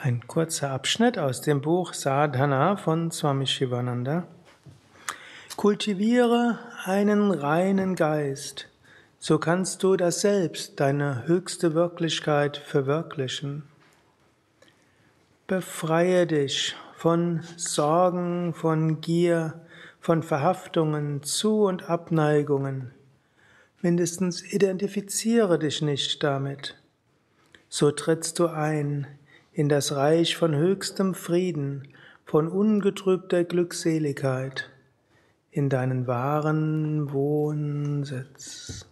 Ein kurzer Abschnitt aus dem Buch Sadhana von Swami Shivananda. Kultiviere einen reinen Geist, so kannst du das Selbst, deine höchste Wirklichkeit verwirklichen. Befreie dich von Sorgen, von Gier, von Verhaftungen, Zu- und Abneigungen. Mindestens identifiziere dich nicht damit. So trittst du ein in das Reich von höchstem Frieden, von ungetrübter Glückseligkeit, in deinen wahren Wohnsitz.